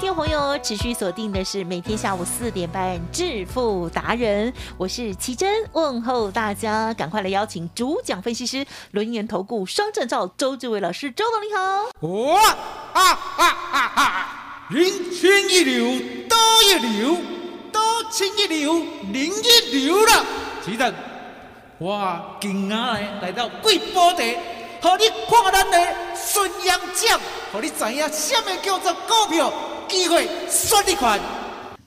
听众朋友持续锁定的是每天下午四点半《致富达人》，我是奇珍，问候大家，赶快来邀请主讲分析师轮研投顾双证照周志伟老师，周董你好。哇啊啊啊啊！人群一流，刀一流，刀清一流，人一流了。奇珍，我今仔来来到贵宝地，和你看咱的孙杨奖，和你知影什么叫做股票机会选你款。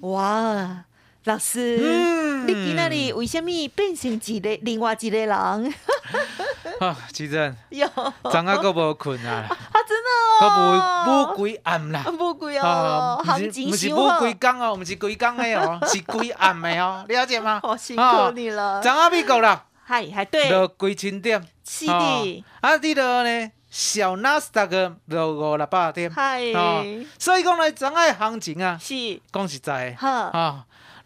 哇，老师，嗯你今那里为什么变成一个另外一个人？啊，奇珍，哟，昨下个无困啊，啊，真的个哦，无无几暗啦。不贵哦，不是行情不是无伤好规工哦，不是规工的哦，是规暗的哦，了解吗？哦，辛苦哦你了。昨下美国啦，嗨，还对，落几千点，是哦的，啊，你落呢，小纳斯达克落五六百点，嗨，哦。所以讲呢，昨仔的行情啊，是，讲实在的，哈，啊，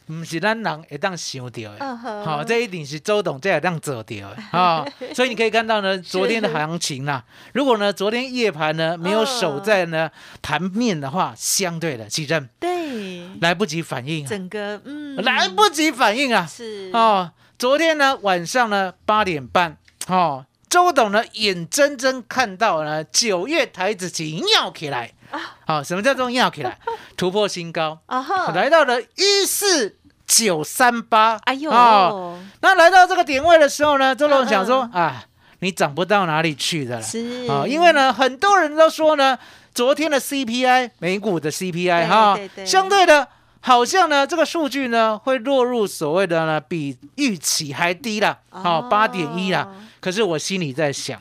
毋是咱人会当想到的。嗯哼，好、这一定是周董这会当做到的。啊、所以你可以看到呢，昨天的行情呐、如果呢昨天夜盘呢没有守在呢盘面的话，相对的，其实对，来不及反应啊，整个嗯，来不及反应啊！是，哦，昨天呢晚上呢八点半，哦，周董呢眼睁睁看到呢九月台子期尿起来，好、什么叫做尿起来？突破新高，啊，来到了一四九三八，哎呦，哦那来到这个点位的时候呢，周董想说啊，你涨不到哪里去的了是。啊，因为呢很多人都说呢，昨天的 CPI 美股的 CPI 哈相对的。好像呢，这个数据呢会落入所谓的呢比预期还低啦，好八点一啦。可是我心里在想，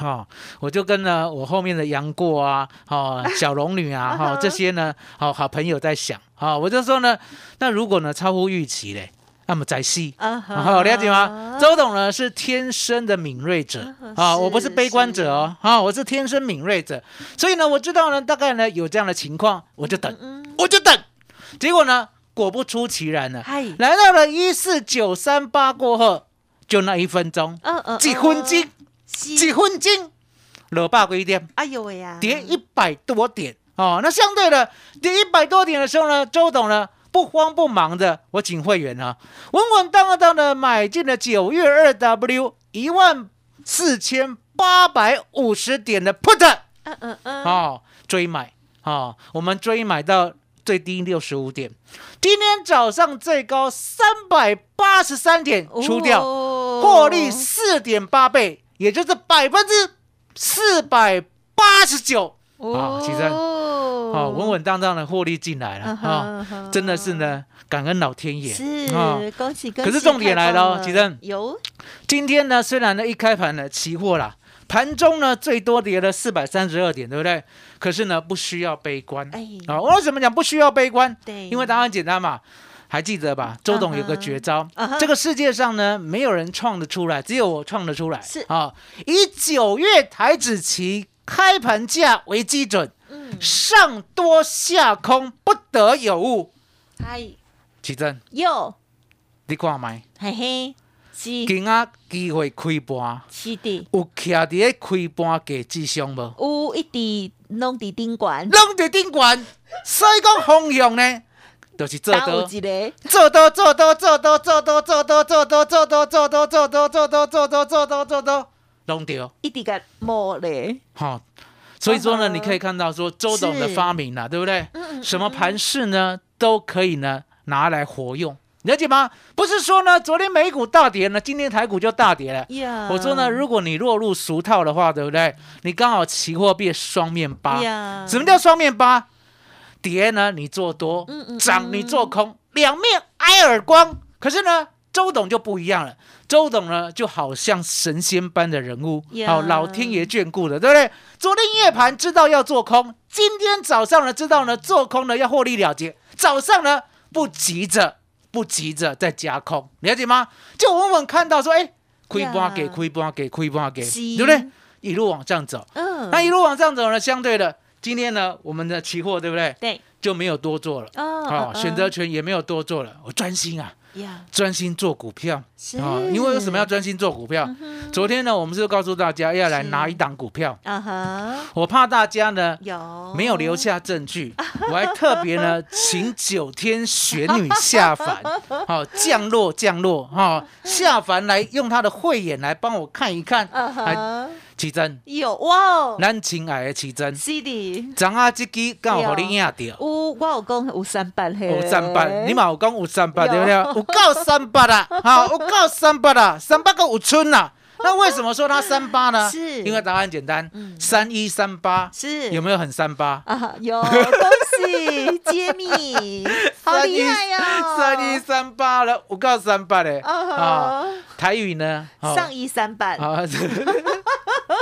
哦、我就跟呢我后面的杨过啊，哦小龙女啊，哈、这些呢，好、好朋友在想，好、我就说呢，那如果呢超乎预期嘞，那么再细。啊哈，好、了解吗？周董呢是天生的敏锐者啊，是我不是悲观者哦，啊，我是天生敏锐者，所以呢，我知道呢，大概呢有这样的情况，我就等，嗯，我就等，结果呢，果不出其然呢，来到了一四九三八过后，就那一分钟，嗯嗯，几分钟，是。几分钟，落百几点，哎呦喂呀，跌一百多点。哦。那相对的跌一百多点的时候呢，周董呢不慌不忙的，我请会员啊，稳稳当当的买进了九月二 W 一万四千八百五十点的 put 嗯嗯嗯，哦，追买。哦，我们追买到最低六十五点，今天早上最高三百八十三点出掉。哦获利四点八倍，也就是百分之四百八十九啊，其实哦啊，稳稳当当的获利进来了嗯哼啊嗯，哼真的是呢，感恩老天爷是啊。恭喜恭喜！可是重点来了哦其实有今天呢，虽然呢一开盘呢期货啦，盘中呢最多跌了四百三十二点，对不对？可是呢不需要悲观哎啊。我为什么讲不需要悲观？对，因为答案简单嘛。还记得吧？周董有个绝招这个世界上呢，没有人创得出来，只有我创得出来。是啊，以九月台子期开盘价为基准，嗯，上多下空不得有误。嗨奇珍，哟你挂麦，嘿嘿是今仔机会开盘，是的，有徛伫咧开盘价之上无？有一直弄伫顶管，拢伫顶悬，所以讲方向呢，就是做多。一个？做多做多做多做多做多做多做多做多做多做多做多做多做多，拢对，一滴个摸咧，哈。所以说呢，你可以看到说周董的是。发明了，对不对？嗯什么盘势呢，都可以呢拿来活用，了解吗？不是说呢，昨天美股大跌呢，今天台股就大跌了。呀我说呢，如果你落入俗套的话，对不对？你刚好期货变双面八。呀，什么叫双面八？跌呢你做多嗯嗯，涨你做空，两面挨耳光。可是呢，周董就不一样了。周董呢，就好像神仙般的人物，呀好、老天爷眷顾的，对不对？昨天夜盘知道要做空，今天早上呢知道呢做空呢要获利了结，早上呢不急着不急着再加空，了解吗？就稳稳看到说，哎，亏半给呀亏半给亏半给，对不对？一路往上走，嗯，那一路往上走呢，相对的，今天呢我们的期货对不对？对，就没有多做了。哦哦，嗯选择权也没有多做了，我专心啊，呀，专心做股票。啊。因为为什么要专心做股票？昨天呢，我们是告诉大家要来拿一档股票，啊哈，我怕大家呢有。没有留下证据，我还特别呢请九天玄女下凡，好、降落降落。哈、下凡来用她的慧眼来帮我看一看，啊还哈，奇珍，有哇哦。咱亲爱的奇珍，是的，掌啊这支刚好你赢到。有我有讲有三八嘿，有三八，你嘛有讲有三八有对不对？有够三八啦，哈，有够三八啦，三八个有春啦。那为什么说它三八呢？是因为答案简单嗯，三一三八是有没有很三八？啊，有恭喜揭秘，好厉害呀！三一三八了，我告三八嘞啊台语呢？哦上一三八啊，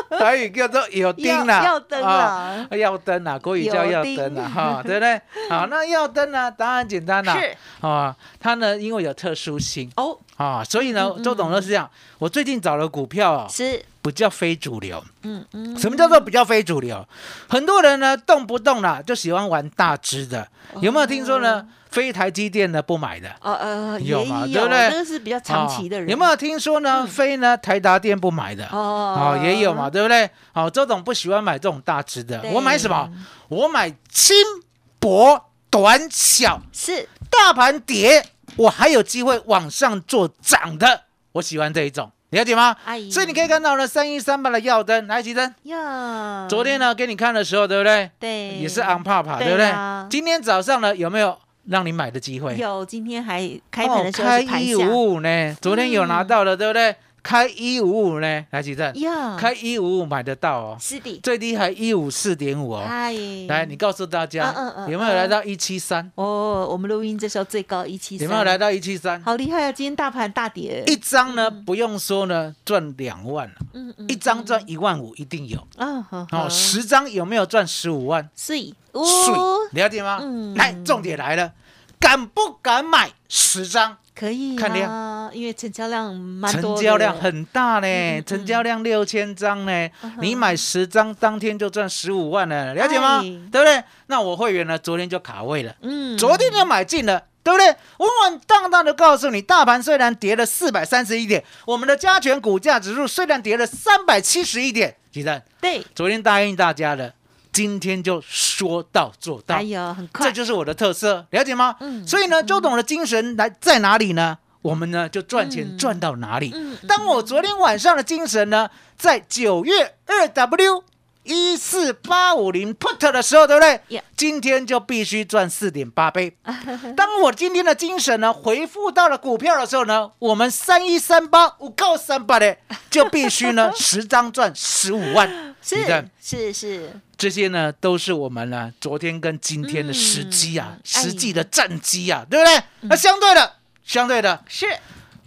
台语叫做有灯啦，要要灯啊啦，要灯啦，国语叫要灯啦，哈，对不对？好，那要灯呢？答案简单啦，是啊，它呢因为有特殊性。哦，啊，所以呢周董呢是这样，我最近找了股票啊，是，不叫非主流。嗯嗯，什么叫做不叫非主流？很多人呢动不动啦就喜欢玩大只的，有没有听说呢？非台积电呢不买的，哦呃，有有，嘛对不对？那个是比较长期的人，啊有没有听说呢？非呢台达电不买的？哦。哦，也有嘛，，对不对？好，周董不喜欢买这种大只的，我买什么？我买轻薄短小，是。大盘跌，我还有机会往上做涨的，我喜欢这一种，了解吗？阿姨，所以你可以看到呢，三一三八的耀灯，来，吉珍，呀，昨天呢给你看的时候，对不对？对。也是昂帕帕，对对？不对啊？今天早上呢有没有让你买的机会？有，今天还开盘的时候开是盘下，一五五呢，昨天有拿到了，对不对？开一五五呢，来，吉珍，呀，开一五五买得到哦，是的，最低还一五四点五哦。哎，来，你告诉大家嗯嗯嗯有没有来到一七三？哦，我们录音这时候最高一七三，有没有来到一七三？好厉害啊！今天大盘大跌，一张呢，不用说呢，赚两万了，嗯嗯一张赚一万五一定有。啊，好哦，十张有没有赚十五万？是水哦，了解吗？嗯来，重点来了，敢不敢买十张？可以看量，因为成交量蛮多，成交量很大嗯呢，嗯成交量六千张呢嗯，你买十张，当天就赚十五万了，了解吗？哎对不对？那我会员呢，昨天就卡位了，嗯，昨天就买进了。对不对？稳稳当当的告诉你，大盘虽然跌了四百三十一点，我们的加权股价指数虽然跌了三百七十一点，鸡蛋，对，昨天答应大家的，今天就说到做到哎，呦，很快，这就是我的特色，了解吗？嗯所以呢，周董的精神来在哪里呢？我们呢就赚钱嗯赚到哪里。嗯当我昨天晚上的精神呢，在九月二 W 一四八五零 put 的时候，对不对今天就必须赚四点八倍。当我今天的精神呢回复到了股票的时候呢，我们三一三八五告三八的就必须呢 十张赚十五万。是是是，这些呢，都是我们呢昨天跟今天的时机啊，嗯实际的战机啊，对不对？那相对的，相对的，是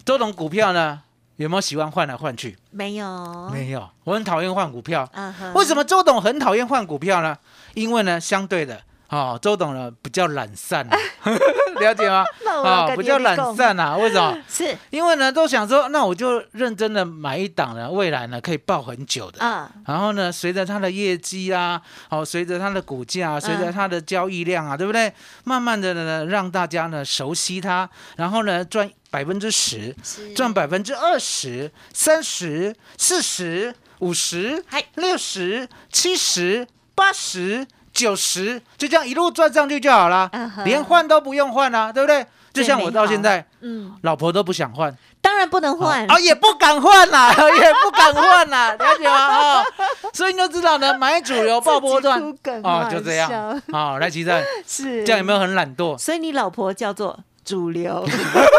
周董股票呢，有没有喜欢换来换去？没有，没有，我很讨厌换股票。嗯哼为什么周董很讨厌换股票呢？因为呢，相对的。哦，周董呢比较懒散、啊，了解吗？啊、跟你比较懒散啊，为什么？是因为呢，都想说，那我就认真的买一档呢，未来呢可以抱很久的。啊，然后呢，随着它的业绩啊，哦，随着它的股价、啊，随嗯着它的交易量啊，对不对？慢慢的呢，让大家呢熟悉它，然后呢赚百分之十，是赚百分之二十、三十、四十、五十、六十、七十、八十、九十，就这样一路赚上去就好了连换都不用换啊，对不对？就像我到现在，嗯，老婆都不想换。当然不能换啊，也不敢换啦，也不敢换啦，了解吗？哦，所以你就知道呢，买主流爆波段哦，就这样笑。好，来，齐正，是这样有没有很懒惰？所以你老婆叫做主流，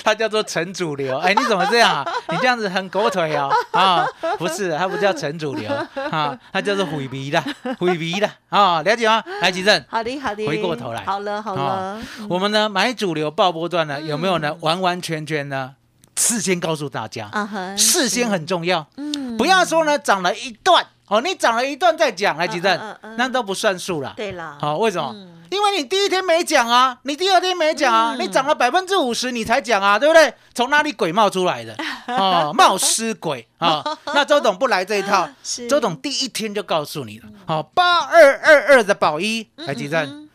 它叫做成主流。哎，你怎么这样啊？你这样子很狗腿哦啊！不是，它不叫成主流啊，它叫做毁迷的，毁迷的啊，了解吗？来，吉正，好的好的，回过头来好了好了啊，我们呢买主流爆波段呢，有没有呢？完完全全呢，事先告诉大家，事先很重要，嗯不要说呢涨了一段哦，你涨了一段再讲，来，吉正嗯，那都不算数了。对了，好，为什么？嗯因为你第一天没讲啊，你第二天没讲啊，嗯你涨了百分之五十你才讲啊，对不对？从哪里鬼冒出来的？哦，冒失鬼啊！那周董不来这一套，周董第一天就告诉你了。好，八二二二的宝一，台积电嗯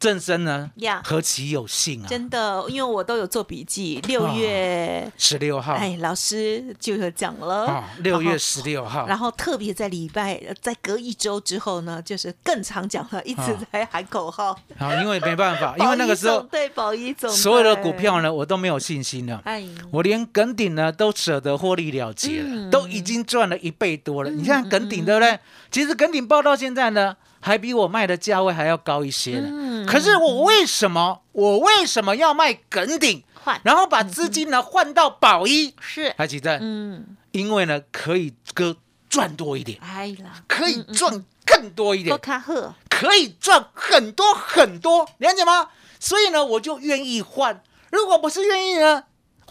正身呢？呀，何其有幸啊！真的，因为我都有做笔记，六月，十六号。哎，老师就有讲了。啊，，六月十六号，然后特别在礼拜，在隔一周之后呢，就是更常讲了，一直啊在喊口号。好，因为没办法，因为那个时候对保一总所有的股票，呢，我都没有信心了。哎，我连耿鼎呢都舍得获利了结了，嗯。都已经赚了一倍多了。你看耿鼎对不对？其实耿鼎报到现在呢，还比我卖的价位还要高一些呢。嗯可是我为什么我为什么要卖耿鼎，换然后把资金呢换到宝一？是，还记得？嗯，因为呢可以哥赚多一点，哎啦，可以赚更多一多点，可以赚很多很多，了解吗？所以呢，我就愿意换。如果不是愿意呢，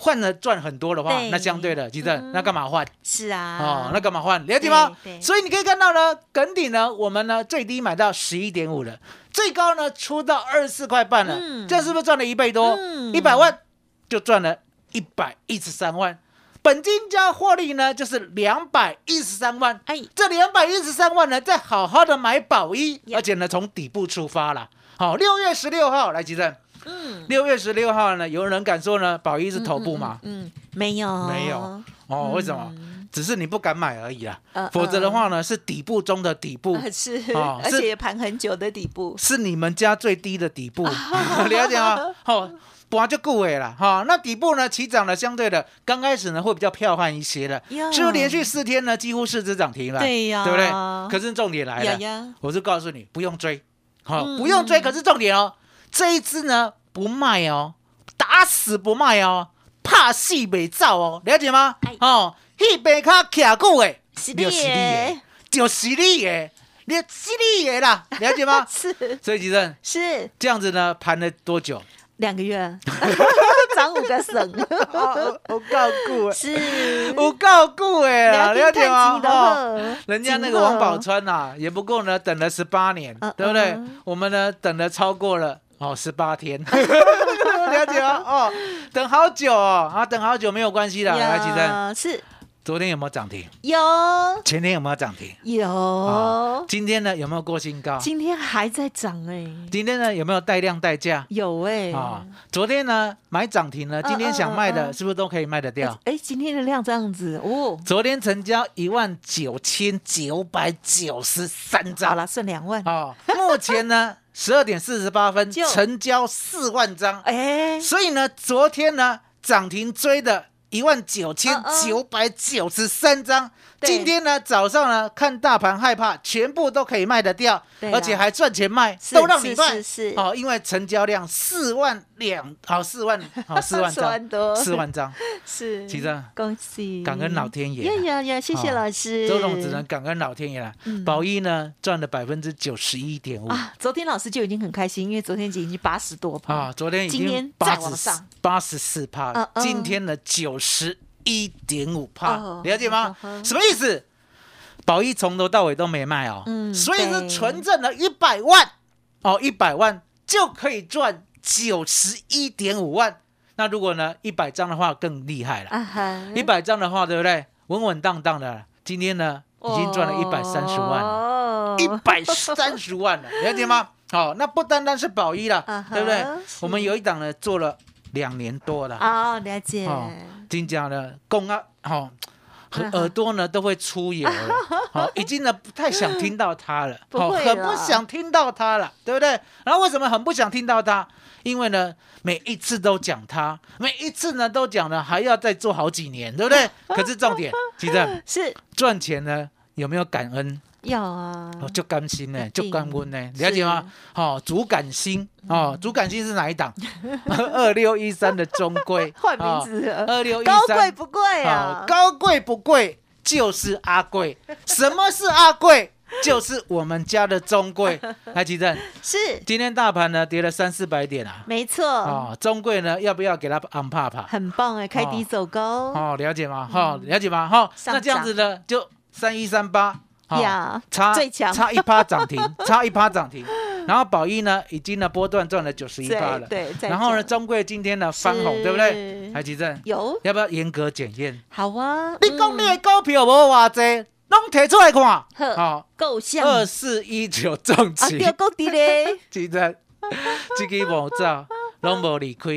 换了赚很多的话，那相对的，记得嗯那干嘛换？是啊，哦，那干嘛换？了解吗所以你可以看到呢，梗底呢，我们呢最低买到十一点五了，最高呢出到二十四块半了，嗯这样是不是赚了一倍多？嗯一百万就赚了一百一十三万，本金加获利呢就是两百一十三万。哎，这两百一十三万呢，再好好的买宝一，而且呢从底部出发了。好，六月十六号来，吉正。嗯，六月十六号呢，有人敢说呢，宝一是头部吗？嗯，没有，没有，哦，为什么？只是你不敢买而已啦嗯。否则的话呢，是底部中的底部，呃是，而且也盘很久的底部，是你们家最低的底部，了解吗？好。搬就够诶了哈，那底部呢起涨了，相对的刚开始呢会比较彪悍一些的，呀是不是连续四天呢几乎是只涨停了？对呀对不对？可是重点来了，我就告诉你不用追，好、嗯不用追。可是重点哦，这一支呢不卖哦，打死不卖哦，怕戏没造哦，了解吗？哎？哦，一杯卡卡久诶，是就是你的就是你的，你是你的啦，了解吗？是。所以吉正是。这样子呢，盘了多久？两个月，涨五个省，我告顾是。我告顾哎啦，了解吗？的哦，人家那个王宝钏呐、也不过呢，等了十八年，嗯对不对？嗯。我们呢，等了超过了哦十八天，了解吗？哦，等好久哦，啊，等好久没有关系的。来，吉珍，呀是昨天有没有涨停？有前天有没有涨停？有啊，今天呢有没有过新高？今天还在涨哎，今天呢有没有带量带价？有哎，啊，昨天呢买涨停了，今天想卖的是不是都可以卖得掉？哎，今天的量这样子哦，昨天成交一万九千九百九十三好张，了，剩两万，哦，目前呢十二点四十八分成交四万张，哎，所以呢昨天呢涨停追的一万九千九百九十三张，对今天呢早上呢看大盘害怕，全部都可以卖得掉，而且还赚钱卖，都让你卖，是是是。哦，因为成交量四万两，好四万，好 四万四万多。张，四万张，是，其实恭喜，感恩老天爷啊呀呀呀，谢谢哦老师，周总只能感恩老天爷了。嗯。宝一呢赚了百分之九十一点五。啊，昨天老师就已经很开心，因为昨天已经八十多趴。啊，昨天已今天经八十再往上。八十四趴嗯，嗯。今天呢九十一点五趴哦，了解吗什么意思？宝一从头到尾都没卖哦，嗯所以是纯正了一百万哦，一百万就可以赚九十一点五万。那如果呢一百张的话更厉害了，一百张的话对不对？稳稳当当的，今天呢已经赚了一百三十万一百三十万了，了解吗？好、那不单单是宝一了对不对？我们有一档呢做了两年多了，哦，了解，哦金家呢公啊，好、和嗯哼耳朵呢都会出油了，好、已经呢不太想听到它了，不好、会啦很不想听到它了，对不对？然后为什么很不想听到它？因为呢，每一次都讲它，每一次呢都讲了，还要再做好几年，对不对？可是重点，其实 是赚钱呢有没有感恩？要啊，哦，就甘心呢，就甘温呢，了解吗？哦，主感心哦，主感心是哪一档？二六一三的中规，换名字了，二六一三高贵，不贵啊，？高贵不贵就是阿贵。什么是阿贵？就是我们家的中贵。来，吉正，是今天大盘呢跌了三四百点啊，没错，哦，中贵呢要不要给它安帕帕？很棒哎，开低走高，哦，了解吗？哈、了解吗？哈、上那这样子呢，就三一三八，哈呀差最强差一趴涨停，差一趴涨停。然后宝一呢，已经呢波段赚了九十一趴了。对，然后呢，中贵今天呢翻红，对不对？海吉正，有要不要严格检验？好啊，你讲嗯你的股票无偌济，拢提出来看。呵好，够像二四一九重啊，旗，对，够低嘞，吉正，这个无走，拢无离开，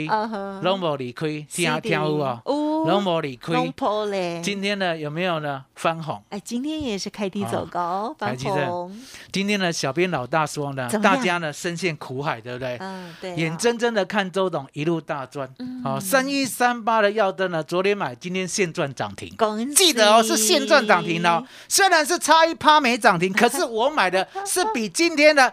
拢无离开，听听有无？龙坡嘞，今天呢有没有呢？翻红？哎，今天也是开低走高，翻红，今天呢，小编老大说呢大家呢深陷苦海，对不对？嗯，对啊，眼睁睁的看周董一路大赚，嗯。好，三一三八的耀灯呢，昨天买，今天现赚涨停。记得哦，是现赚涨停哦，虽然是差一趴没涨停，可是我买的是比今天的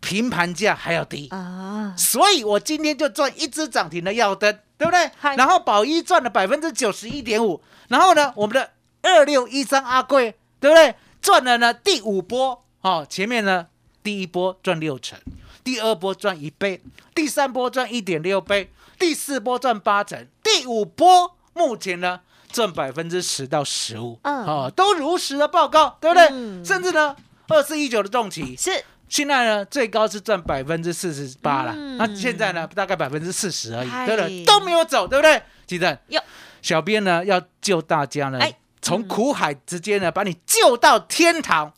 平盘价还要低，啊，所以我今天就赚一只涨停的耀灯，对不对？然后宝一赚了百分之九十一点五，然后呢，我们的二六一三阿贵，对不对？赚了呢第五波，哦，前面呢第一波赚六成，第二波赚一倍，第三波赚一点六倍，第四波赚八成，第五波目前呢赚百分之十到十五，嗯哦，都如实的报告，对不对？嗯甚至呢二四一九的重企，是现在呢，最高是赚百分之四十八了，嗯。那现在呢，大概百分之四十而已，嗨。对不对？都没有走，对不对？记得哟，小编呢要救大家呢哎，从苦海直接呢把你救到天堂，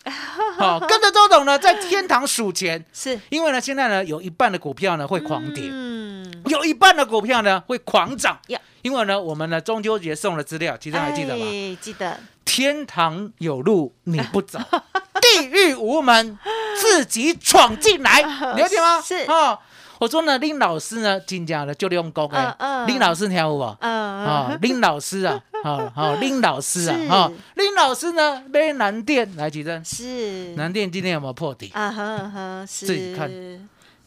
好，跟着周董呢在天堂数钱，是。因为呢现在呢有一半的股票呢会狂跌，嗯，有一半的股票呢会狂涨。呀，因为呢我们呢中秋节送的资料，其实还记得吗？哎记得，天堂有路你不走，地狱无门自己闯进来，了解吗？是。哦，我说呢，林老师呢，真正的就用功哎嗯，嗯。林老师听有无？嗯，啊，林老师啊，好好，林老师啊是，哈，林老师呢，买南电来几针，是。南电今天有没有破底？啊哈啊哈，是。自己看，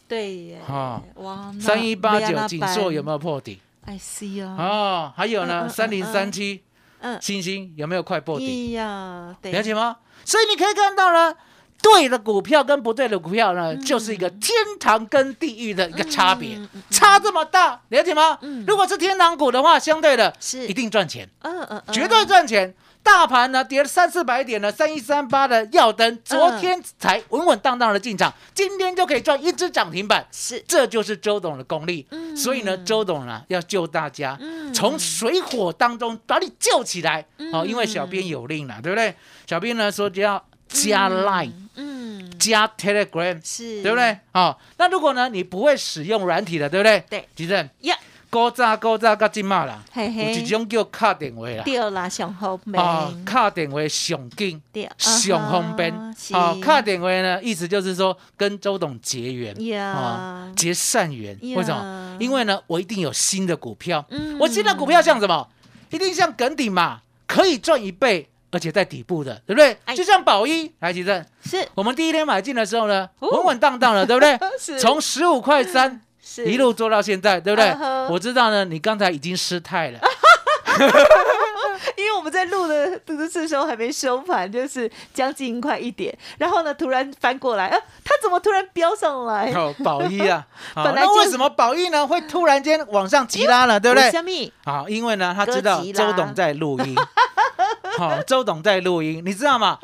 对耶，哦。哇，三一八九锦硕有没有破底？哎是啊，哦，还有呢，嗯。三零三七嗯，星星有没有快破底？哎呀，了解吗？所以你可以看到呢，对的股票跟不对的股票呢，就是一个天堂跟地狱的一个差别，差这么大，了解吗？嗯。如果是天堂股的话，相对的是。一定赚钱，嗯嗯嗯，绝对赚钱。大盘呢跌了三四百点呢，三一三八的耀灯，昨天才稳稳当当的进场，今天就可以赚一只涨停板，是这就是周董的功力。嗯所以呢，周董呢要救大家，嗯从水火当中把你救起来。哦，因为嗯小编有令了，对不对？小编呢说就要加 Line、嗯，加 Telegram，是，对不？对？哦，那如果呢你不会使用软体的，对不对？对，吉正，呀，高炸高炸到今嘛啦，有嘿有一种叫卡电话啦。对啦，上后面，哦，卡电话上紧，对，上方便啊哈。是哦，卡电话呢，意思就是说跟周董结缘，啊哦，结善缘。呀为什么？因为呢，我一定有新的股票。嗯我新的股票像什么？一定像耿鼎嘛，可以赚一倍，而且在底部的，对不对？哎就像宝一，来吉正，是我们第一天买进的时候呢，哦稳稳当当的，对不对？是从十五块三是一路做到现在，对不对？我知道呢，你刚才已经失态了。因为我们在录的这个时候还没收盘，就是将近快一点，然后呢突然翻过来，啊，他怎么突然飙上来？哦，宝一啊，好本来那为什么宝一呢会突然间往上急拉了，对不对？虾米？好，因为呢，他知道周董在录音，好，周董在录音，你知道吗？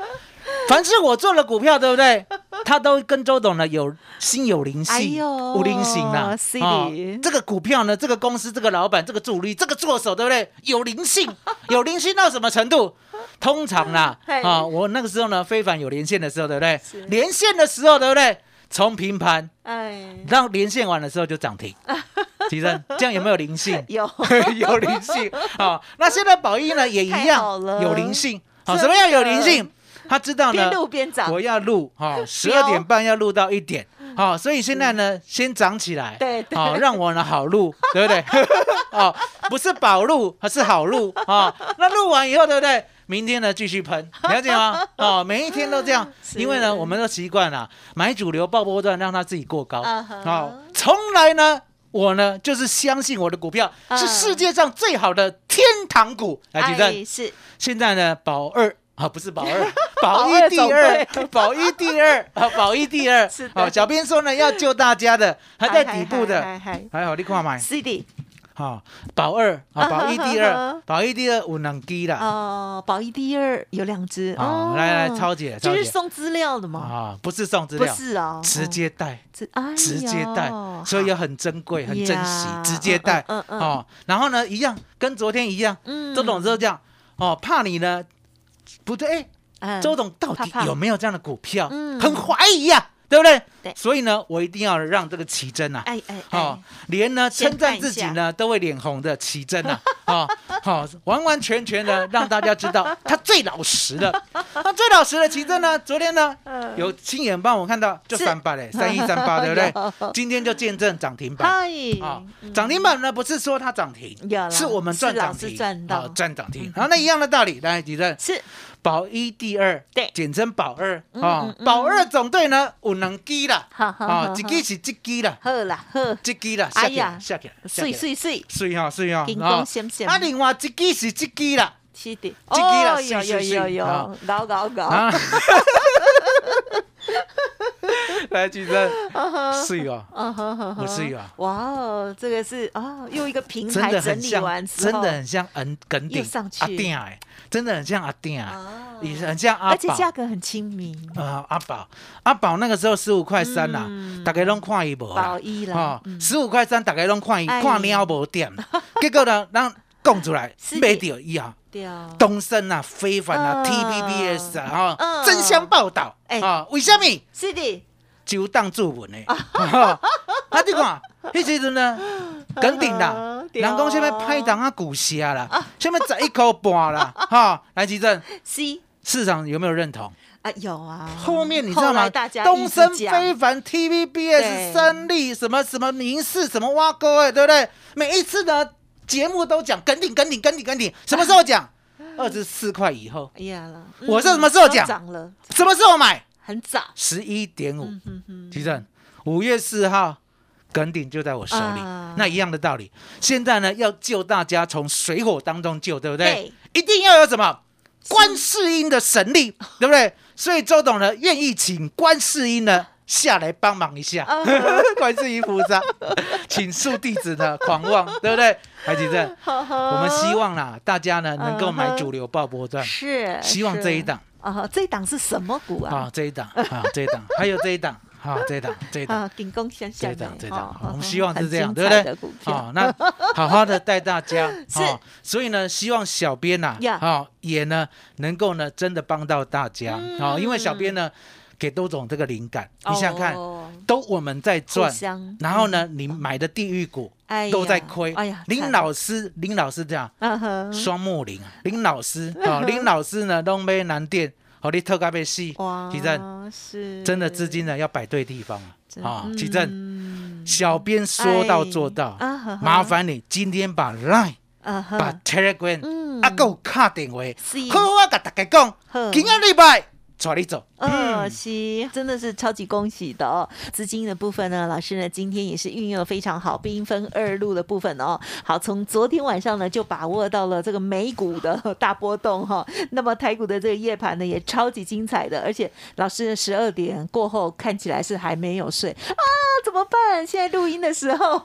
凡是我做了股票，对不对？他都跟周董呢有心有灵哎性，呦无灵性啦。是哦的这个股票呢，这个公司，这个老板，这个助理，这个助手，对不对？有灵性，有灵性到什么程度？通常啦，啊，我那个时候呢，非凡有连线的时候，对不对是？连线的时候，对不对？从平盘哎，让连线完的时候就涨停，提升这样有没有灵性？有 有灵性啊、那现在宝一呢也一样有灵性。好、真什么样有的灵性？他知道呢边，录边涨，我要录哈，十二点半要录到一点，好、所以现在呢先涨起来，对对好、让我呢好录，对不对？哦，不是宝录，而是好录啊、那录完以后，对不对？明天呢继续喷，了解吗？哦，每一天都这样，因为呢，我们都习惯了买主流爆波段，让它自己过高。啊哈哦，从来呢，我呢就是相信我的股票啊是世界上最好的天堂股。来，举哎证。是现在呢，保二啊，不是保二，保保一第二总二队，保一第二。啊，保一第二。是好，小编说呢，要救大家的，还在底部的。还好，你看买。是的好，保二啊，保一第啊二，保一第二有两支啦。哦，宝一第二有两只哦，来来，超姐，就是送资料的嘛，啊，不是送资不料，是哦，直接带，这哎直接带，所以要很珍贵，很珍惜，直接带。嗯嗯嗯哦。然后呢，一样跟昨天一样，嗯。周董之后这样哦，怕你呢不对，哎，嗯周董到底有没有这样的股票？嗯很怀疑呀，对不对？对。所以呢，我一定要让这个奇珍呐。哎哎好哎，，连呢称赞自己呢都会脸红的奇珍呐，哦，好，完完全全的让大家知道他最老实的。那最老实的奇珍呢，昨天呢嗯。有亲眼帮我看到就三八嘞，三一三八，对不对？今天就见证涨停板。嗨。啊，涨停板呢不是说它涨停，是我们赚涨停，啊赚涨停。然后那一样的道理，来，奇珍，是。保一第二，对。简称保二嗯啊保二总队呢有两支啦，好好一支是一支啦，好啦好，一支啦，哎呀来，下起来，下碎起来碎碎，水哈水哈，金啊啊，另外一支是一支啦，是的，一支啦有有有有有有有。好，搞搞搞，啊，来举证，是哦，嗯哼哼哼不是啊哇哦，这个是哦，用一个平真台整理的很像完，之真，的很像恩耿鼎又上去。阿定哎，真的很像阿定啊，哦。也是很像阿而且宝。价格很亲民，啊，阿宝，阿宝那个时候十五块三啦，大家拢看伊无啦。哦，嗯。十五块三大家拢看伊哎。看了无点，结果呢，咱讲出来 是的。买到以后，东升啊、非凡啊、嗯。TVBS 啊，嗯。哈，争相报道。哎。啊，为什么？是的，就当作文呢，啊，你看，迄时阵呢，肯定啦人讲什么拍档啊、股虾啦，什么十一口半啦，哈，来吉正，C。市场有没有认同？啊有啊，后面你知道后吗？东升、非凡、TVBS、三立，什么什么明视，什么挖沟，哎，对不对？每一次的节目都讲跟顶、跟顶、跟顶、跟顶，什么时候讲？二十四块以后，哎呀了，我是什么时候都讲涨了，什么时候买？很早，十一点五。嗯哼五月四号，耿鼎就在我手里，啊那一样的道理。现在呢，要救大家从水火当中救，对不对？对一定要有什么观世音的神力，对不对？所以周董呢，愿意请观世音呢下来帮忙一下，啊。观世音菩萨，请恕弟子呢 狂妄，对不对？海吉正，我我们希望啦，大家呢能够买主流爆波段，是希望这一是。档啊，这一档是什么股啊？啊，这一档啊，这一档，还有这一档。啊，这一档，这一档，啊，顶攻相向这一档，这一档。哦，我们希望是这样，很对不对？精彩的股？票。哦，那好好的带大家，是。哦，所以呢，希望小编呐，呀。哦，也呢能够呢真的帮到大家，嗯哦，因为小编呢给周总这个灵感，你想想看，哦都我们在赚然后呢，你买的地狱股都在亏。哎呀，林老师，林老师这样，双木林，林老师啊，林老师 呢东北南店，好，你特咖被戏，哇，奇正，是。真的资金呢要摆对地方啊啊，奇正。嗯小编说到做到麻烦你今天把 Line、把 Telegram 嗯。啊，够卡电话，是。好，我甲大家讲，今个礼拜带你走。呃，是，真的是超级恭喜的哦！资金的部分呢，老师呢今天也是运用的非常好，兵分二路的部分哦。好，从昨天晚上呢就把握到了这个美股的大波动哈、那么台股的这个夜盘呢也超级精彩的，而且老师十二点过后看起来是还没有睡啊，怎么办？现在录音的时候，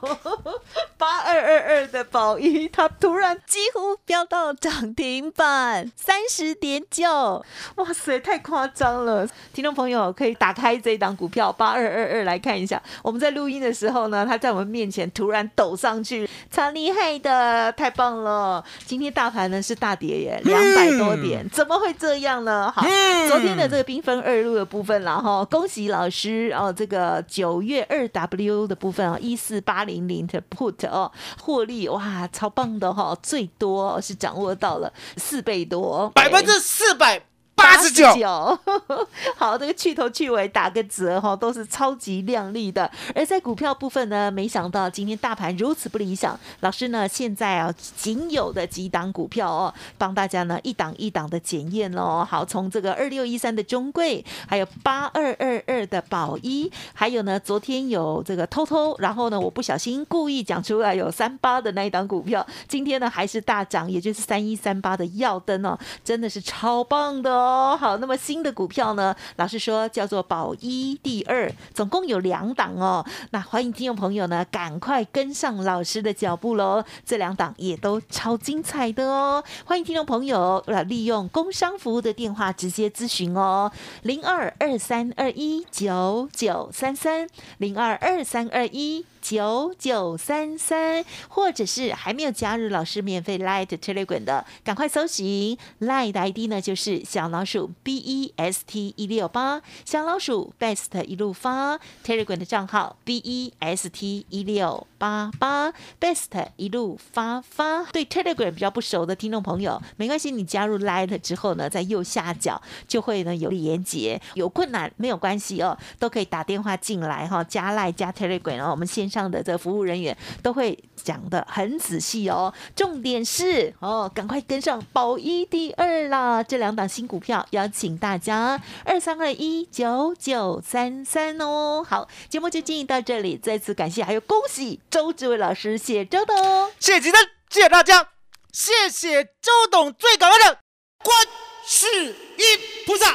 八二二二的宝一，它突然几乎飙到涨停板三十点九，哇塞，太夸张了！听众朋友可以打开这一档股票八二二二来看一下。我们在录音的时候呢，它在我们面前突然抖上去，超厉害的，太棒了！今天大盘呢是大跌耶，两百多点，怎么会这样呢？好，昨天的这个缤纷二路的部分啦，哈，恭喜老师哦，这个九月二 W 的部分啊，一四八零零的 put 哦，获利哇，超棒的哈、最多是掌握到了四倍多，百分之四百八十九，好，这个去头去尾打个折哈，都是超级亮丽的。而在股票部分呢，没想到今天大盘如此不理想，老师呢现在啊仅有的几档股票哦，帮大家呢一档一档的检验喽。好，从这个二六一三的中贵，还有八二二二的宝一，还有呢昨天有这个偷偷，然后呢我不小心故意讲出来有三八的那一档股票，今天呢还是大涨，也就是三一三八的耀灯哦，真的是超棒的哦。哦好，那么新的股票呢，老师说叫做宝一第二，总共有两档哦。那欢迎听众朋友呢，赶快跟上老师的脚步喽！这两档也都超精彩的哦。欢迎听众朋友来利用工商服务的电话直接咨询哦，零二二三二一九九三三，零二二三二一。九九三三，或者是还没有加入老师免费 Light Telegram 的，赶快搜寻 Light 的 ID 呢，就是小老鼠 B E S T 一六八，小老鼠 Best 一路发 Telegram 的账号 B E S T 一六八八 Best 一路发发。对 Telegram 比较不熟的听众朋友，没关系，你加入 Light 之后呢，在右下角就会呢有连接，有困难没有关系哦，都可以打电话进来哈，加 Light 加 Telegram，然后我们先。上的这服务人员都会讲的很仔细哦，重点是哦，赶快跟上保一第二啦！这两档新股票邀请大家二三二一九九三三哦。好，节目就进行到这里，再次感谢还有恭喜周志伟老师，谢周董，谢谢吉登，谢谢大家，谢谢周董，最感恩的观世音菩萨。